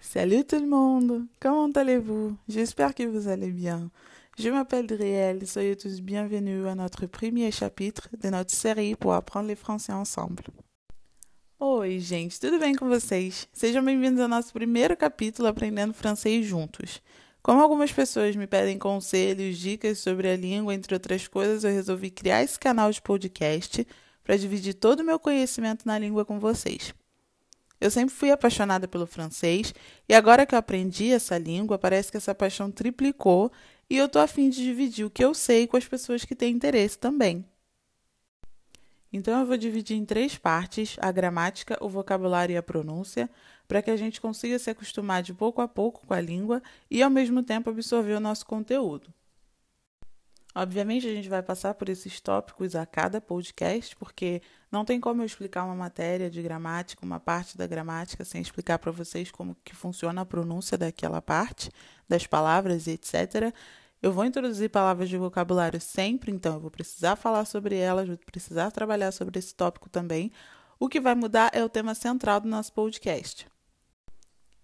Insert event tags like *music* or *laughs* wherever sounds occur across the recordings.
Salut tout le monde, comment allez-vous J'espère que vous allez bien. Je m'appelle Driel, soyez tous bienvenus à notre premier chapitre de notre série pour apprendre le français ensemble. Oi, gente, tudo bem com vocês? Sejam bem-vindos ao nosso primeiro capítulo Aprendendo Francês Juntos. Como algumas pessoas me pedem conselhos, dicas sobre a língua, entre outras coisas, eu resolvi criar esse canal de podcast para dividir todo o meu conhecimento na língua com vocês. Eu sempre fui apaixonada pelo francês e agora que eu aprendi essa língua, parece que essa paixão triplicou e eu tô afim de dividir o que eu sei com as pessoas que têm interesse também. Então eu vou dividir em três partes: a gramática, o vocabulário e a pronúncia, para que a gente consiga se acostumar de pouco a pouco com a língua e ao mesmo tempo absorver o nosso conteúdo. Obviamente, a gente vai passar por esses tópicos a cada podcast, porque não tem como eu explicar uma matéria de gramática, uma parte da gramática, sem explicar para vocês como que funciona a pronúncia daquela parte, das palavras e etc. Eu vou introduzir palavras de vocabulário sempre, então eu vou precisar falar sobre elas, vou precisar trabalhar sobre esse tópico também. O que vai mudar é o tema central do nosso podcast.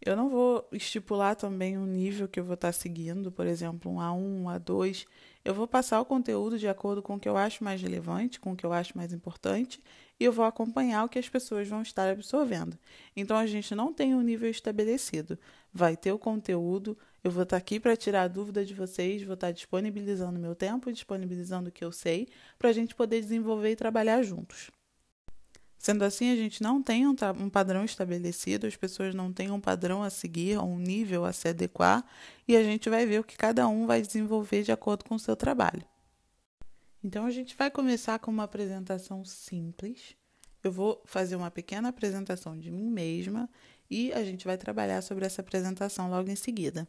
Eu não vou estipular também um nível que eu vou estar seguindo, por exemplo, um A1, um A2. Eu vou passar o conteúdo de acordo com o que eu acho mais relevante, com o que eu acho mais importante, e eu vou acompanhar o que as pessoas vão estar absorvendo. Então a gente não tem um nível estabelecido. Vai ter o conteúdo, eu vou estar aqui para tirar a dúvida de vocês, vou estar disponibilizando meu tempo, disponibilizando o que eu sei, para a gente poder desenvolver e trabalhar juntos. Sendo assim, a gente não tem um, um, padrão estabelecido, as pessoas não têm um padrão a seguir, um nível a se adequar, e a gente vai ver o que cada um vai desenvolver de acordo com o seu trabalho. Então, a gente vai começar com uma apresentação simples. Eu vou fazer uma pequena apresentação de mim mesma e a gente vai trabalhar sobre essa apresentação logo em seguida.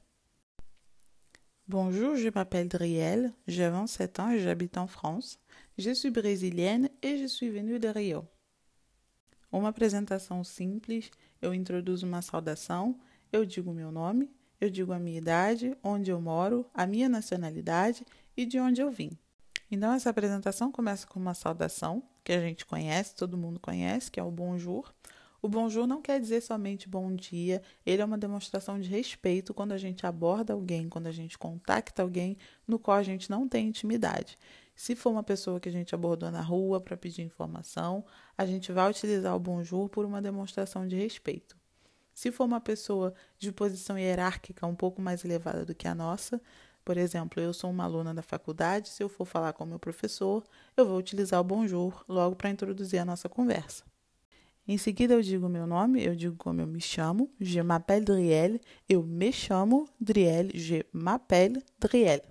Bonjour, je m'appelle Driel, j'ai 27 ans et j'habite en France. Je suis brésilienne et je suis venue de Rio. Uma apresentação simples, eu introduzo uma saudação, eu digo meu nome, eu digo a minha idade, onde eu moro, a minha nacionalidade e de onde eu vim. Então, essa apresentação começa com uma saudação, que a gente conhece, todo mundo conhece, que é o bonjour. O bonjour não quer dizer somente bom dia, ele é uma demonstração de respeito quando a gente aborda alguém, quando a gente contacta alguém no qual a gente não tem intimidade. Se for uma pessoa que a gente abordou na rua para pedir informação, a gente vai utilizar o bonjour por uma demonstração de respeito. Se for uma pessoa de posição hierárquica um pouco mais elevada do que a nossa, por exemplo, eu sou uma aluna da faculdade, se eu for falar com meu professor, eu vou utilizar o bonjour logo para introduzir a nossa conversa. Em seguida, eu digo meu nome, eu digo como eu me chamo, je m'appelle Driel, eu me chamo Driel, je m'appelle Driel.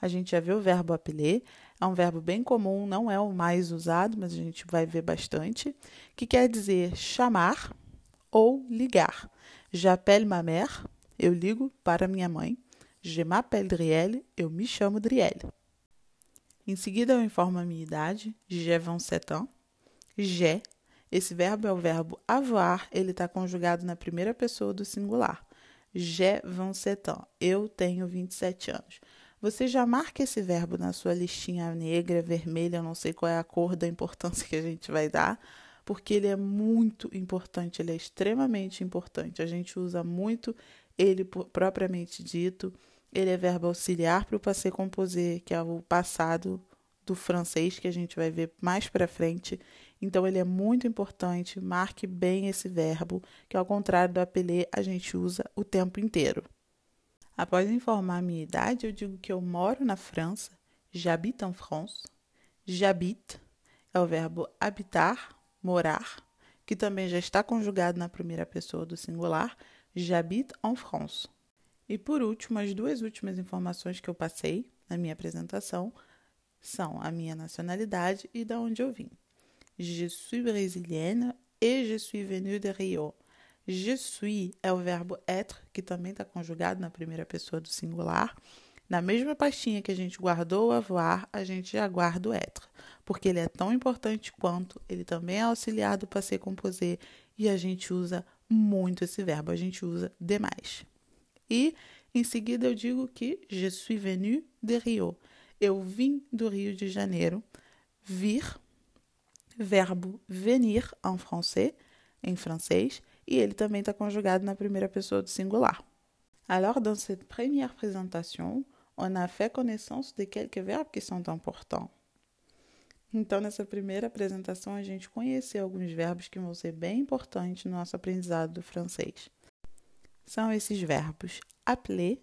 A gente já viu o verbo appeler, é um verbo bem comum, não é o mais usado, mas a gente vai ver bastante, que quer dizer chamar ou ligar. J'appelle ma mère, eu ligo para minha mãe. Je m'appelle Drielle, eu me chamo Drielle. Em seguida, eu informo a minha idade, j'ai 27 ans. J'ai, esse verbo é o verbo avoir, ele está conjugado na primeira pessoa do singular. J'ai 27 ans, eu tenho 27 anos. Você já marca esse verbo na sua listinha negra, vermelha, não sei qual é a cor da importância que a gente vai dar, porque ele é muito importante, ele é extremamente importante. A gente usa muito ele propriamente dito. Ele é verbo auxiliar para o passé composé, que é o passado do francês que a gente vai ver mais para frente. Então ele é muito importante, marque bem esse verbo, que ao contrário do apelê a gente usa o tempo inteiro. Após informar a minha idade, eu digo que eu moro na França. J'habite en France. J'habite é o verbo habitar, morar, que também já está conjugado na primeira pessoa do singular. J'habite en France. E por último, as duas últimas informações que eu passei na minha apresentação são a minha nacionalidade e de onde eu vim. Je suis brésilienne et je suis venue de Rio. Je suis é o verbo être, que também está conjugado na primeira pessoa do singular. Na mesma pastinha que a gente guardou o avoir, a gente já guarda o être, porque ele é tão importante quanto, ele também é auxiliar do passé composé e a gente usa muito esse verbo, a gente usa demais. E em seguida eu digo que je suis venu de Rio. Eu vim do Rio de Janeiro. Vir, verbo venir em francês, em francês, e ele também está conjugado na primeira pessoa do singular. Alors, dans cette première présentation, on a fait connaissance de quelques verbes qui sont importants. Então, nessa primeira apresentação, a gente conheceu alguns verbos que vão ser bem importantes no nosso aprendizado do francês. São esses verbos appeler,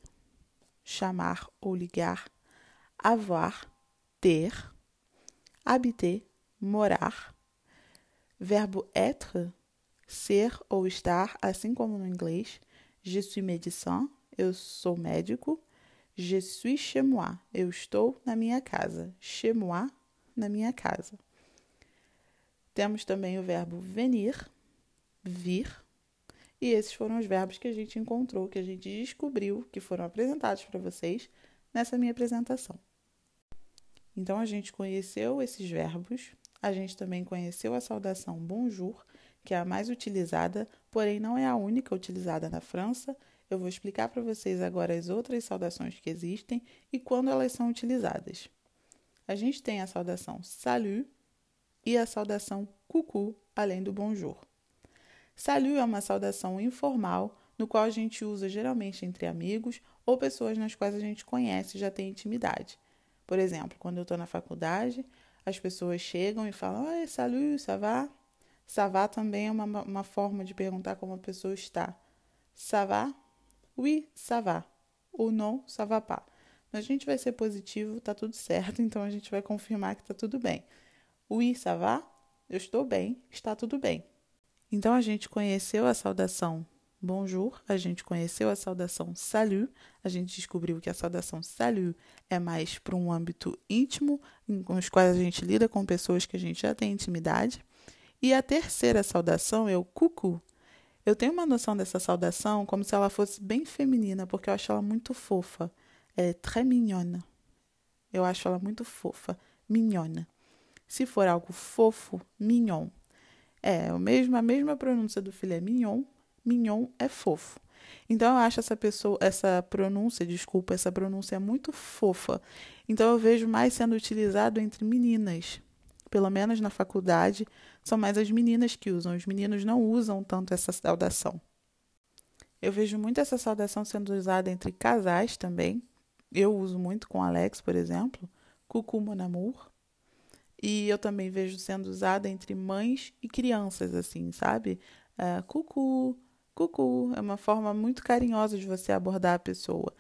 chamar ou ligar, avoir, ter, habiter, morar, verbo être, ser ou estar, assim como no inglês, je suis médecin, eu sou médico, je suis chez moi, eu estou na minha casa, chez moi, na minha casa. Temos também o verbo venir, vir, e esses foram os verbos que a gente encontrou, que a gente descobriu, que foram apresentados para vocês nessa minha apresentação. Então a gente conheceu esses verbos, a gente também conheceu a saudação bonjour, que é a mais utilizada, porém não é a única utilizada na França. Eu vou explicar para vocês agora as outras saudações que existem e quando elas são utilizadas. A gente tem a saudação salut e a saudação coucou, além do bonjour. Salut é uma saudação informal, no qual a gente usa geralmente entre amigos ou pessoas nas quais a gente conhece e já tem intimidade. Por exemplo, quando eu estou na faculdade, as pessoas chegam e falam: Oi, salut, ça va? Ça va também é uma, uma forma de perguntar como a pessoa está. Ça va? Oui, ça va. Ou non, ça va pas. Mas a gente vai ser positivo, tá tudo certo, *laughs* então a gente vai confirmar que tá tudo bem. Oui, ça va? Eu estou bem, está tudo bem. Então a gente conheceu a saudação bonjour, a gente conheceu a saudação salut, a gente descobriu que a saudação salut é mais para um âmbito íntimo, com os quais a gente lida com pessoas que a gente já tem intimidade. E a terceira saudação é o cucu. Eu tenho uma noção dessa saudação como se ela fosse bem feminina, porque eu acho ela muito fofa. É très mignonne. Eu acho ela muito fofa, mignonne. Se for algo fofo, mignon. É o mesmo, a mesma pronúncia do filé mignon. Mignon é fofo. Então eu acho essa pessoa, essa pronúncia, desculpa, essa pronúncia é muito fofa. Então eu vejo mais sendo utilizado entre meninas. Pelo menos na faculdade, são mais as meninas que usam. Os meninos não usam tanto essa saudação. Eu vejo muito essa saudação sendo usada entre casais também. Eu uso muito com Alex, por exemplo. Coucou mon amour. E eu também vejo sendo usada entre mães e crianças, assim, sabe? Uh, cucu, cucu. É uma forma muito carinhosa de você abordar a pessoa.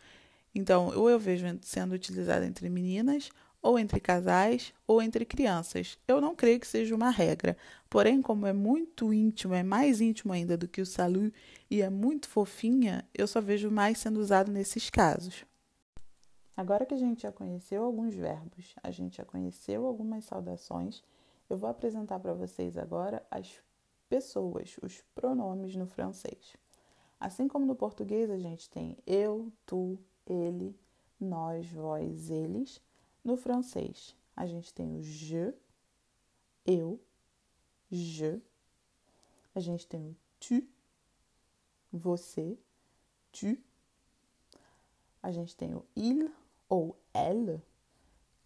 Então, ou eu vejo sendo utilizada entre meninas, ou entre casais, ou entre crianças. Eu não creio que seja uma regra. Porém, como é muito íntimo, é mais íntimo ainda do que o salut e é muito fofinha, eu só vejo mais sendo usado nesses casos. Agora que a gente já conheceu alguns verbos, a gente já conheceu algumas saudações, eu vou apresentar para vocês agora as pessoas, os pronomes no francês. Assim como no português a gente tem eu, tu, ele, nós, vós, eles, no francês a gente tem o je, eu, je, a gente tem o tu, você, tu, a gente tem o il, ou ela,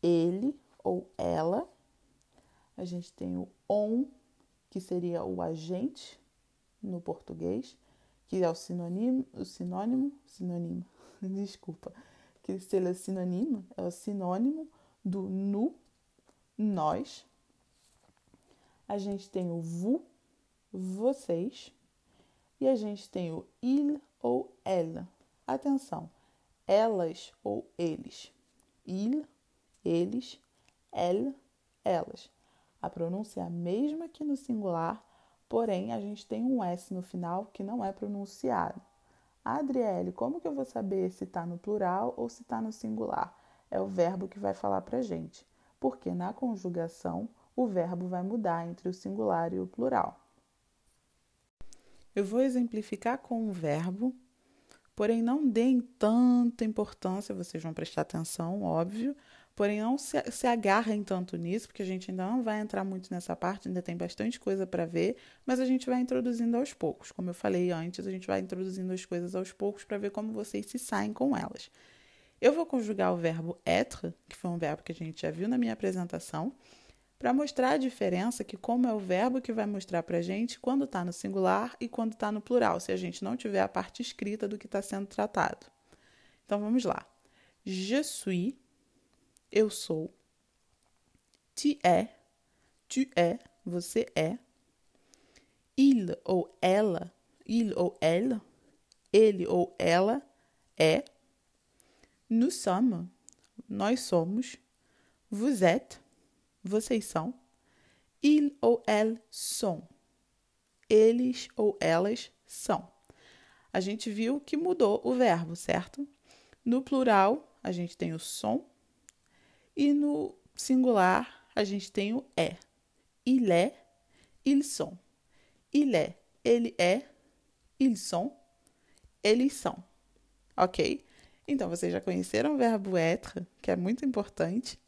ele ou ela. A gente tem o on, que seria o agente no português, que é o sinônimo, o sinônimo, sinônimo, *laughs* desculpa, que seria sinônimo, é o sinônimo do nu, nós. A gente tem o vous, vocês. E a gente tem o il ou ela. Atenção, elas ou eles. Il, eles, elle, elas. A pronúncia é a mesma que no singular, porém a gente tem um S no final que não é pronunciado. Adriele, como que eu vou saber se está no plural ou se está no singular? É o verbo que vai falar para gente, porque na conjugação o verbo vai mudar entre o singular e o plural. Eu vou exemplificar com um verbo Porém, não deem tanta importância, vocês vão prestar atenção, óbvio. Porém, não se, se agarrem tanto nisso, porque a gente ainda não vai entrar muito nessa parte, ainda tem bastante coisa para ver, mas a gente vai introduzindo aos poucos. Como eu falei antes, a gente vai introduzindo as coisas aos poucos para ver como vocês se saem com elas. Eu vou conjugar o verbo être, que foi um verbo que a gente já viu na minha apresentação, para mostrar a diferença que como é o verbo que vai mostrar para a gente quando está no singular e quando está no plural, se a gente não tiver a parte escrita do que está sendo tratado. Então vamos lá. Je suis, eu sou. Tu é, tu é, você é. Il ou ela, il ou elle, ele ou ela é. Nous sommes, nós somos. Vous êtes, vocês são. Il ou elles sont, eles ou elas são. A gente viu que mudou o verbo, certo? No plural, a gente tem o som. E no singular, a gente tem o é. Il est, ils sont. Il est, ele é. Ils sont, eles são. Ok? Então, vocês já conheceram o verbo être, que é muito importante.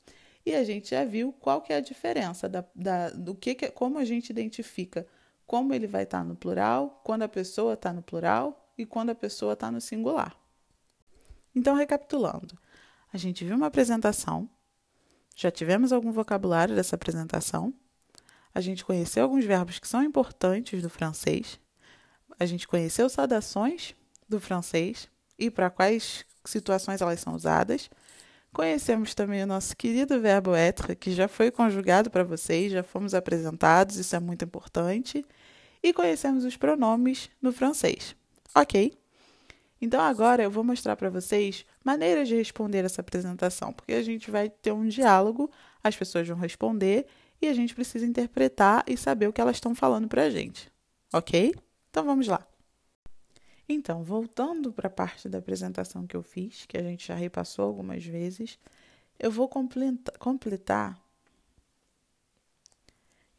E a gente já viu qual que é a diferença da, da, do que, que como a gente identifica como ele vai estar no plural, quando a pessoa está no plural e quando a pessoa está no singular. Então, recapitulando, a gente viu uma apresentação, já tivemos algum vocabulário dessa apresentação, a gente conheceu alguns verbos que são importantes do francês, a gente conheceu saudações do francês e para quais situações elas são usadas. Conhecemos também o nosso querido verbo être, que já foi conjugado para vocês, já fomos apresentados, isso é muito importante. E conhecemos os pronomes no francês. Ok? Então agora eu vou mostrar para vocês maneiras de responder essa apresentação, porque a gente vai ter um diálogo, as pessoas vão responder e a gente precisa interpretar e saber o que elas estão falando para a gente. Ok? Então vamos lá. Então, voltando para a parte da apresentação que eu fiz, que a gente já repassou algumas vezes, eu vou completar.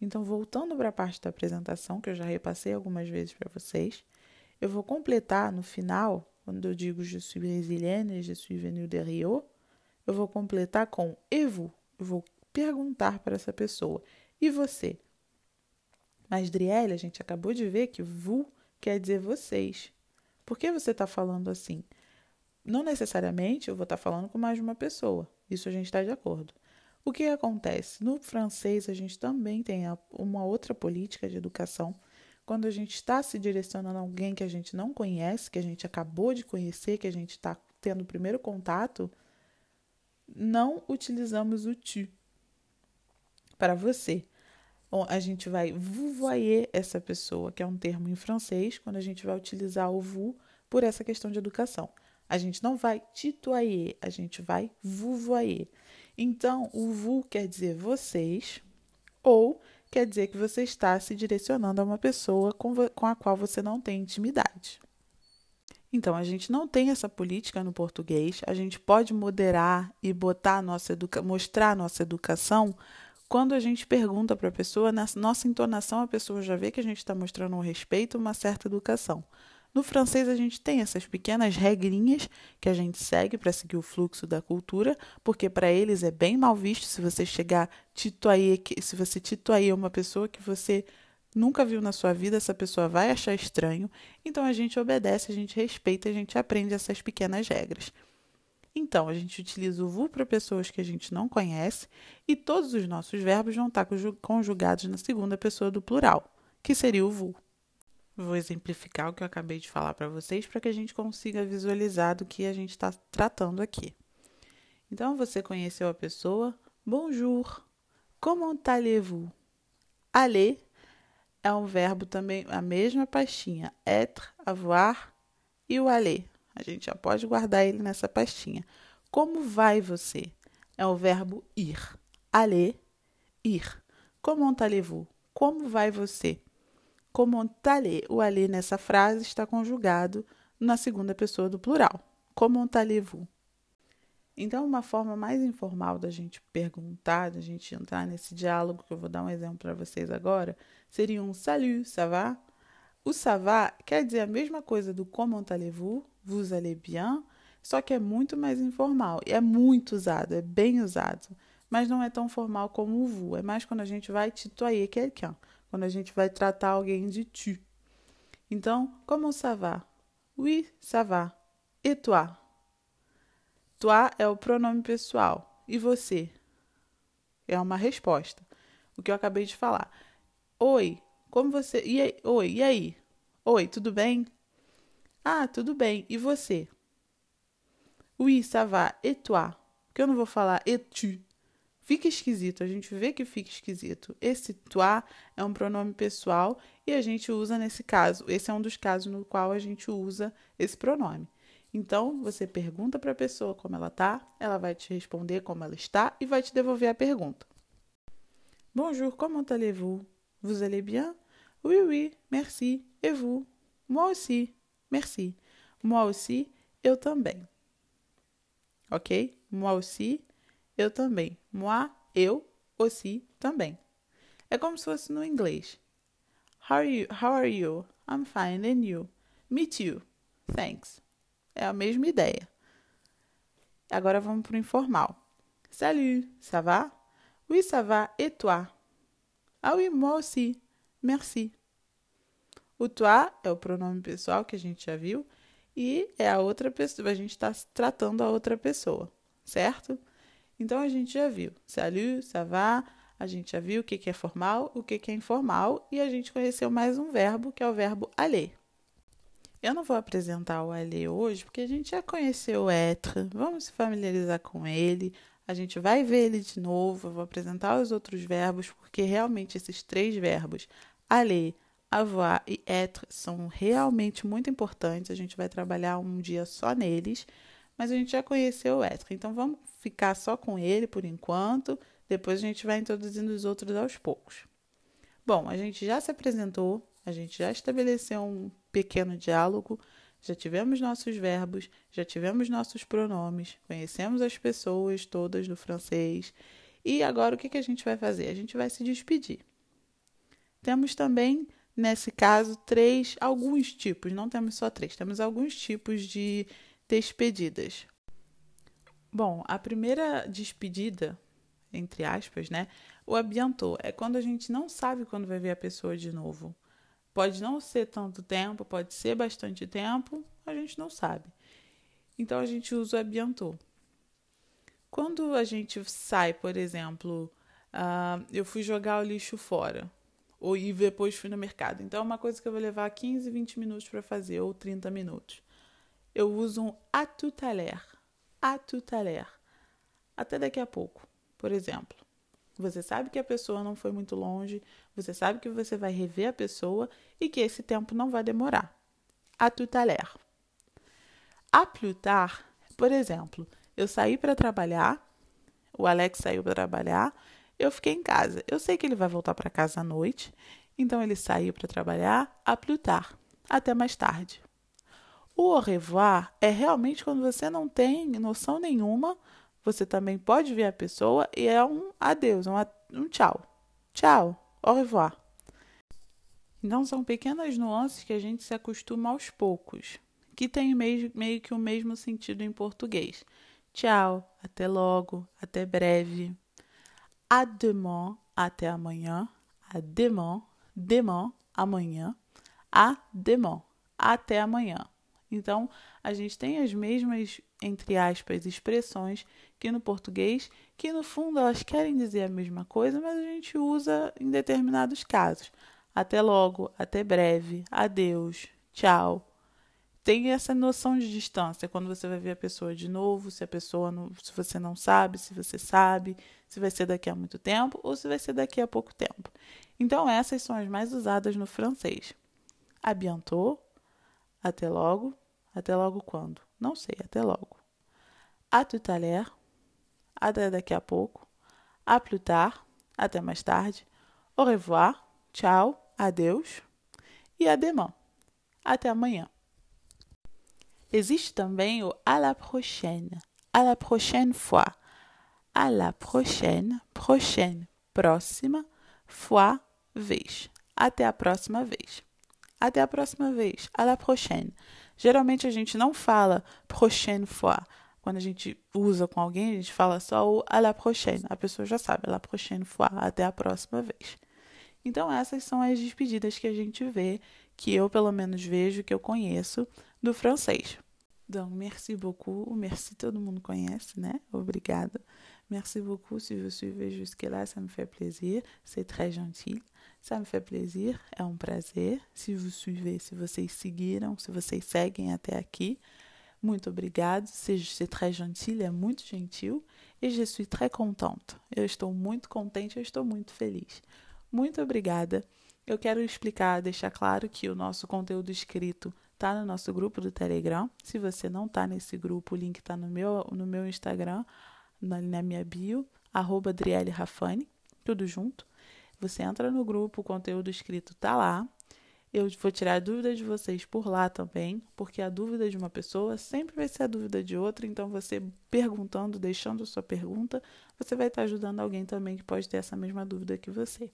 Então, voltando para a parte da apresentação, que eu já repassei algumas vezes para vocês, eu vou completar no final, quando eu digo je suis brésilienne, je suis venue de Rio, eu vou completar com et vous. Eu vou perguntar para essa pessoa, e você? Mas, Drielle, a gente acabou de ver que vous quer dizer vocês. Por que você está falando assim? Não necessariamente eu vou estar tá falando com mais de uma pessoa. Isso a gente está de acordo. O que acontece? No francês, a gente também tem uma outra política de educação. Quando a gente está se direcionando a alguém que a gente não conhece, que a gente acabou de conhecer, que a gente está tendo o primeiro contato, não utilizamos o tu para você a gente vai vouvoyer essa pessoa, que é um termo em francês, quando a gente vai utilizar o vous por essa questão de educação. A gente não vai tutoyer, a gente vai vouvoyer. Então, o vous quer dizer vocês, ou quer dizer que você está se direcionando a uma pessoa com, a qual você não tem intimidade. Então, a gente não tem essa política no português, a gente pode moderar e botar nossa educa mostrar a nossa educação quando a gente pergunta para a pessoa, na nossa entonação, a pessoa já vê que a gente está mostrando um respeito, uma certa educação. No francês, a gente tem essas pequenas regrinhas que a gente segue para seguir o fluxo da cultura, porque para eles é bem mal visto se você chegar tituair, se você tituair uma pessoa que você nunca viu na sua vida, essa pessoa vai achar estranho. Então a gente obedece, a gente respeita, a gente aprende essas pequenas regras. Então, a gente utiliza o VU para pessoas que a gente não conhece e todos os nossos verbos vão estar conjugados na segunda pessoa do plural, que seria o VU. Vou exemplificar o que eu acabei de falar para vocês para que a gente consiga visualizar do que a gente está tratando aqui. Então, você conheceu a pessoa. Bonjour. Comment allez-vous? Aller é um verbo também, a mesma pastinha. Être, avoir e o aller. A gente já pode guardar ele nessa pastinha. Como vai você? É o verbo ir. Aller, ir. Comment allez-vous? Como vai você? Comment allez? O aller nessa frase está conjugado na segunda pessoa do plural. Comment allez-vous? Então, uma forma mais informal da gente perguntar, da gente entrar nesse diálogo, que eu vou dar um exemplo para vocês agora, seria um salut, ça va? O ça va quer dizer a mesma coisa do comment allez-vous, vous allez bien, só que é muito mais informal e é muito usado, é bem usado, mas não é tão formal como o vous, é mais quando a gente vai tutoyer quelqu'un, quando a gente vai tratar alguém de tu. Então, comment ça va? Oui, ça va. Et toi? Toi é o pronome pessoal. E você? É uma resposta. o que eu acabei de falar. Oi, como você. E aí? Oi, e aí? Oi, tudo bem? Ah, tudo bem. E você? Oui, ça va. Et toi? Porque eu não vou falar et tu. Fica esquisito, a gente vê que fica esquisito. Esse toi é um pronome pessoal e a gente usa nesse caso. Esse é um dos casos no qual a gente usa esse pronome. Então, você pergunta para a pessoa como ela tá, ela vai te responder como ela está e vai te devolver a pergunta. Bonjour, comment allez-vous? Vous allez bien? Oui, oui, merci. Et vous? Moi aussi, merci. Moi aussi, eu também. Ok? Moi aussi, eu também. Moi, eu, aussi, também. É como se fosse no inglês. How are you? How are you? I'm fine, and you? Me too. Thanks. É a mesma ideia. Agora vamos para o informal. Salut, ça va? Oui, ça va. Et toi? Ah oui, moi aussi. Merci. O toi é o pronome pessoal que a gente já viu e é a outra pessoa. A gente está tratando a outra pessoa, certo? Então a gente já viu. Salut, ça va, a gente já viu o que, é formal, o que, que é informal e a gente conheceu mais um verbo que é o verbo aller. Eu não vou apresentar o aller hoje porque a gente já conheceu o être, vamos se familiarizar com ele, a gente vai ver ele de novo, eu vou apresentar os outros verbos porque realmente esses três verbos, aller, avoir e être, são realmente muito importantes, a gente vai trabalhar um dia só neles mas a gente já conheceu o Ética, então vamos ficar só com ele por enquanto, depois a gente vai introduzindo os outros aos poucos. Bom, a gente já se apresentou, a gente já estabeleceu um pequeno diálogo, já tivemos nossos verbos, já tivemos nossos pronomes, conhecemos as pessoas todas do francês. E agora o que, que a gente vai fazer? A gente vai se despedir. Temos também, nesse caso, três, alguns tipos, não temos só três, temos alguns tipos de despedidas. Bom, a primeira despedida, entre aspas, né? O abiantou é quando a gente não sabe quando vai ver a pessoa de novo. Pode não ser tanto tempo, pode ser bastante tempo, a gente não sabe. Então a gente usa o abiantou. Quando a gente sai, por exemplo, uh, eu fui jogar o lixo fora, ou e depois fui no mercado. Então é uma coisa que eu vou levar 15, 20 minutos para fazer, ou 30 minutos eu uso um à tout à l'heure. À tout à l'heure. Até daqui a pouco, por exemplo. Você sabe que a pessoa não foi muito longe, você sabe que você vai rever a pessoa e que esse tempo não vai demorar. À tout à l'heure. A plus tard, por exemplo, eu saí para trabalhar, o Alex saiu para trabalhar, eu fiquei em casa. Eu sei que ele vai voltar para casa à noite, então ele saiu para trabalhar a plus tard, até mais tarde. O au revoir é realmente quando você não tem noção nenhuma, você também pode ver a pessoa e é um adeus, um, um tchau. Tchau, au revoir. Então são pequenas nuances que a gente se acostuma aos poucos, que tem meio, meio que o mesmo sentido em português. Tchau, até logo, até breve. A demain, até amanhã. A demain, demain, amanhã. A demain, até amanhã. Então, a gente tem as mesmas, entre aspas, expressões que no português, que no fundo elas querem dizer a mesma coisa, mas a gente usa em determinados casos. Até logo, até breve, adeus, tchau. Tem essa noção de distância quando você vai ver a pessoa de novo, se a pessoa não, se você não sabe, se você sabe, se vai ser daqui a muito tempo ou se vai ser daqui a pouco tempo. Então essas são as mais usadas no francês. A bientôt, até logo. Até logo quando? Não sei, até logo. A tout à l'heure. Até daqui a pouco. A plus tard. Até mais tarde. Au revoir. Tchau. Adeus. E a demain. Até amanhã. Existe também o à la prochaine. À la prochaine fois. À la prochaine. Prochaine. Próxima. Fois. Vez. Até a próxima vez. Até a próxima vez. À la prochaine. Geralmente a gente não fala prochaine fois. Quando a gente usa com alguém, a gente fala só o à la prochaine. A pessoa já sabe, à la prochaine fois. Até a próxima vez. Então, essas são as despedidas que a gente vê, que eu pelo menos vejo, que eu conheço, do francês. Donc, merci beaucoup. Merci todo mundo conhece, né? Obrigada. Merci beaucoup si vous suivez jusque-là, ça me fait plaisir. C'est très gentil. Ça me fait plaisir, é um prazer. Se vous suivez, se vocês seguiram, se vocês seguem até aqui, muito obrigado. C'est très gentil, é muito gentil. E je suis très contente. Eu estou muito contente, eu estou muito feliz. Muito obrigada. Eu quero explicar, deixar claro que o nosso conteúdo escrito está no nosso grupo do Telegram. Se você não está nesse grupo, o link está no meu, no meu Instagram, na, na minha bio, arroba Rafani, tudo junto. Você entra no grupo, o conteúdo escrito está lá. Eu vou tirar dúvidas de vocês por lá também, porque a dúvida de uma pessoa sempre vai ser a dúvida de outra. Então, você perguntando, deixando sua pergunta, você vai estar ajudando alguém também que pode ter essa mesma dúvida que você.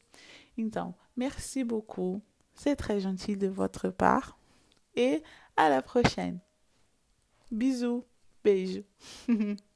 Então, merci beaucoup. C'est très gentil de votre part. Et à la prochaine. Bisous. Beijo. *laughs*